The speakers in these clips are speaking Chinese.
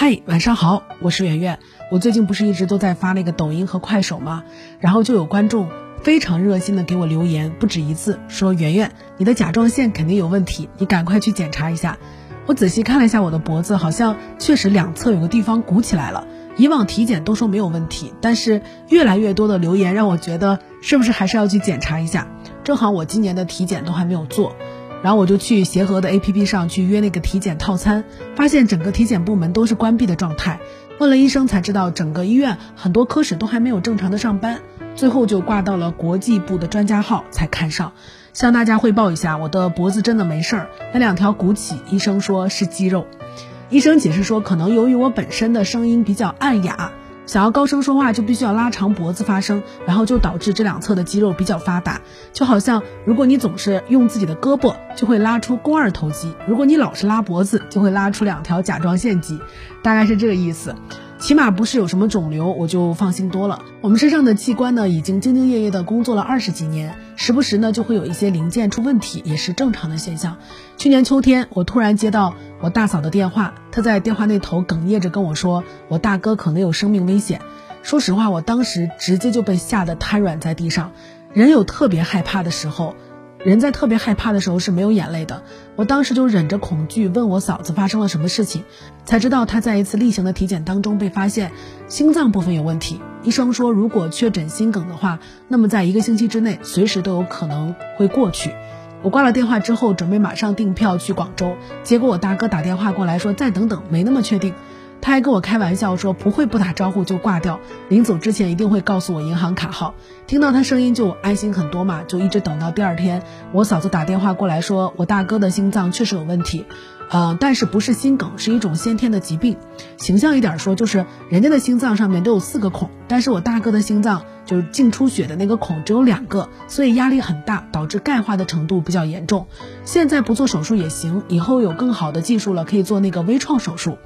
嗨，晚上好，我是圆圆。我最近不是一直都在发那个抖音和快手吗？然后就有观众非常热心的给我留言，不止一次，说圆圆，你的甲状腺肯定有问题，你赶快去检查一下。我仔细看了一下我的脖子，好像确实两侧有个地方鼓起来了。以往体检都说没有问题，但是越来越多的留言让我觉得是不是还是要去检查一下。正好我今年的体检都还没有做。然后我就去协和的 APP 上去约那个体检套餐，发现整个体检部门都是关闭的状态。问了医生才知道，整个医院很多科室都还没有正常的上班。最后就挂到了国际部的专家号才看上。向大家汇报一下，我的脖子真的没事儿，那两条鼓起，医生说是肌肉。医生解释说，可能由于我本身的声音比较暗哑。想要高声说话，就必须要拉长脖子发声，然后就导致这两侧的肌肉比较发达。就好像如果你总是用自己的胳膊，就会拉出肱二头肌；如果你老是拉脖子，就会拉出两条甲状腺肌，大概是这个意思。起码不是有什么肿瘤，我就放心多了。我们身上的器官呢，已经兢兢业业的工作了二十几年，时不时呢就会有一些零件出问题，也是正常的现象。去年秋天，我突然接到我大嫂的电话，她在电话那头哽咽着跟我说，我大哥可能有生命危险。说实话，我当时直接就被吓得瘫软在地上。人有特别害怕的时候。人在特别害怕的时候是没有眼泪的。我当时就忍着恐惧问我嫂子发生了什么事情，才知道她在一次例行的体检当中被发现心脏部分有问题。医生说，如果确诊心梗的话，那么在一个星期之内随时都有可能会过去。我挂了电话之后，准备马上订票去广州，结果我大哥打电话过来说再等等，没那么确定。他还跟我开玩笑说不会不打招呼就挂掉，临走之前一定会告诉我银行卡号。听到他声音就安心很多嘛，就一直等到第二天，我嫂子打电话过来说我大哥的心脏确实有问题，呃，但是不是心梗，是一种先天的疾病。形象一点说就是人家的心脏上面都有四个孔，但是我大哥的心脏就是进出血的那个孔只有两个，所以压力很大，导致钙化的程度比较严重。现在不做手术也行，以后有更好的技术了可以做那个微创手术。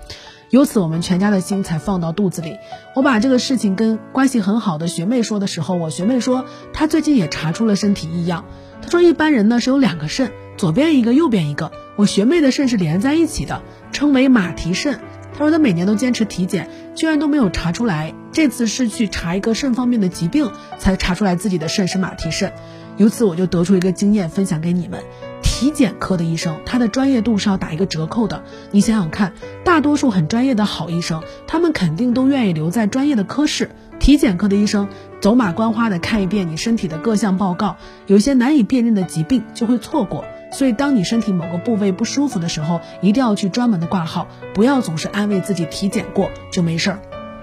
由此，我们全家的心才放到肚子里。我把这个事情跟关系很好的学妹说的时候，我学妹说她最近也查出了身体异样。她说一般人呢是有两个肾，左边一个，右边一个。我学妹的肾是连在一起的，称为马蹄肾。她说她每年都坚持体检，居然都没有查出来。这次是去查一个肾方面的疾病，才查出来自己的肾是马蹄肾。由此，我就得出一个经验，分享给你们。体检科的医生，他的专业度是要打一个折扣的。你想想看，大多数很专业的好医生，他们肯定都愿意留在专业的科室。体检科的医生走马观花的看一遍你身体的各项报告，有些难以辨认的疾病就会错过。所以，当你身体某个部位不舒服的时候，一定要去专门的挂号，不要总是安慰自己体检过就没事儿。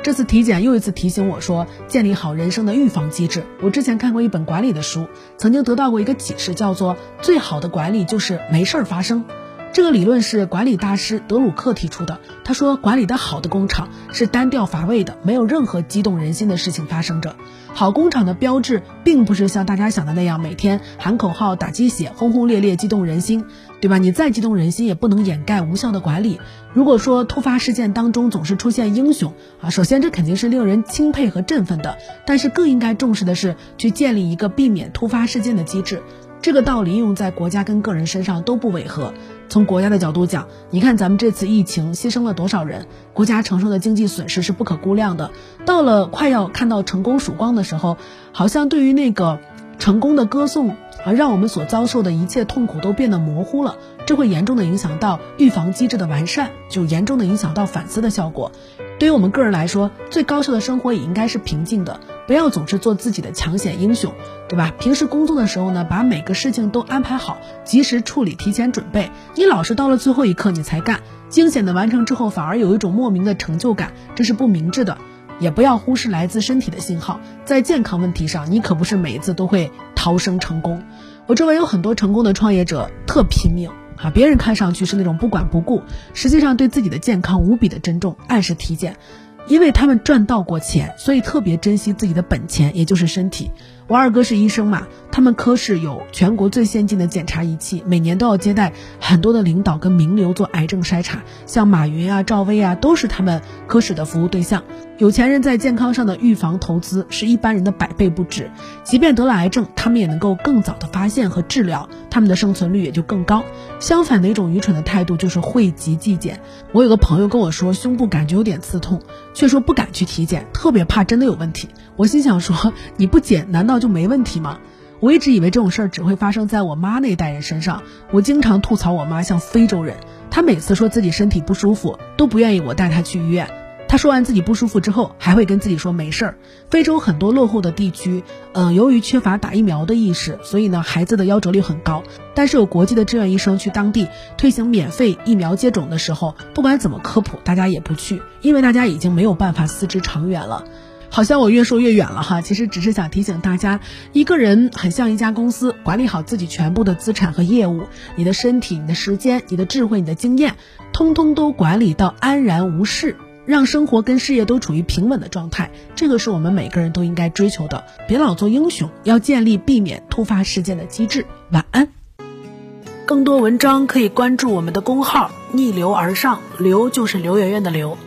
这次体检又一次提醒我说，建立好人生的预防机制。我之前看过一本管理的书，曾经得到过一个启示，叫做最好的管理就是没事儿发生。这个理论是管理大师德鲁克提出的。他说，管理的好的工厂是单调乏味的，没有任何激动人心的事情发生着。好工厂的标志，并不是像大家想的那样，每天喊口号、打鸡血、轰轰烈烈、激动人心，对吧？你再激动人心，也不能掩盖无效的管理。如果说突发事件当中总是出现英雄啊，首先这肯定是令人钦佩和振奋的，但是更应该重视的是去建立一个避免突发事件的机制。这个道理用在国家跟个人身上都不违和。从国家的角度讲，你看咱们这次疫情牺牲了多少人，国家承受的经济损失是不可估量的。到了快要看到成功曙光的时候，好像对于那个成功的歌颂啊，让我们所遭受的一切痛苦都变得模糊了。这会严重的影响到预防机制的完善，就严重的影响到反思的效果。对于我们个人来说，最高效的生活也应该是平静的。不要总是做自己的抢险英雄，对吧？平时工作的时候呢，把每个事情都安排好，及时处理，提前准备。你老是到了最后一刻你才干，惊险的完成之后，反而有一种莫名的成就感，这是不明智的。也不要忽视来自身体的信号，在健康问题上，你可不是每一次都会逃生成功。我周围有很多成功的创业者，特拼命啊！别人看上去是那种不管不顾，实际上对自己的健康无比的珍重，按时体检。因为他们赚到过钱，所以特别珍惜自己的本钱，也就是身体。我二哥是医生嘛，他们科室有全国最先进的检查仪器，每年都要接待很多的领导跟名流做癌症筛查，像马云啊、赵薇啊，都是他们科室的服务对象。有钱人在健康上的预防投资是一般人的百倍不止，即便得了癌症，他们也能够更早的发现和治疗，他们的生存率也就更高。相反的一种愚蠢的态度就是讳疾忌检。我有个朋友跟我说胸部感觉有点刺痛，却说不敢去体检，特别怕真的有问题。我心想说你不检难道就没问题吗？我一直以为这种事儿只会发生在我妈那一代人身上。我经常吐槽我妈像非洲人，她每次说自己身体不舒服，都不愿意我带她去医院。她说完自己不舒服之后，还会跟自己说没事儿。非洲很多落后的地区，嗯，由于缺乏打疫苗的意识，所以呢，孩子的夭折率很高。但是有国际的志愿医生去当地推行免费疫苗接种的时候，不管怎么科普，大家也不去，因为大家已经没有办法思之长远了。好像我越说越远了哈，其实只是想提醒大家，一个人很像一家公司，管理好自己全部的资产和业务，你的身体、你的时间、你的智慧、你的经验，通通都管理到安然无事。让生活跟事业都处于平稳的状态，这个是我们每个人都应该追求的。别老做英雄，要建立避免突发事件的机制。晚安。更多文章可以关注我们的公号“逆流而上”，刘就是刘媛媛的刘。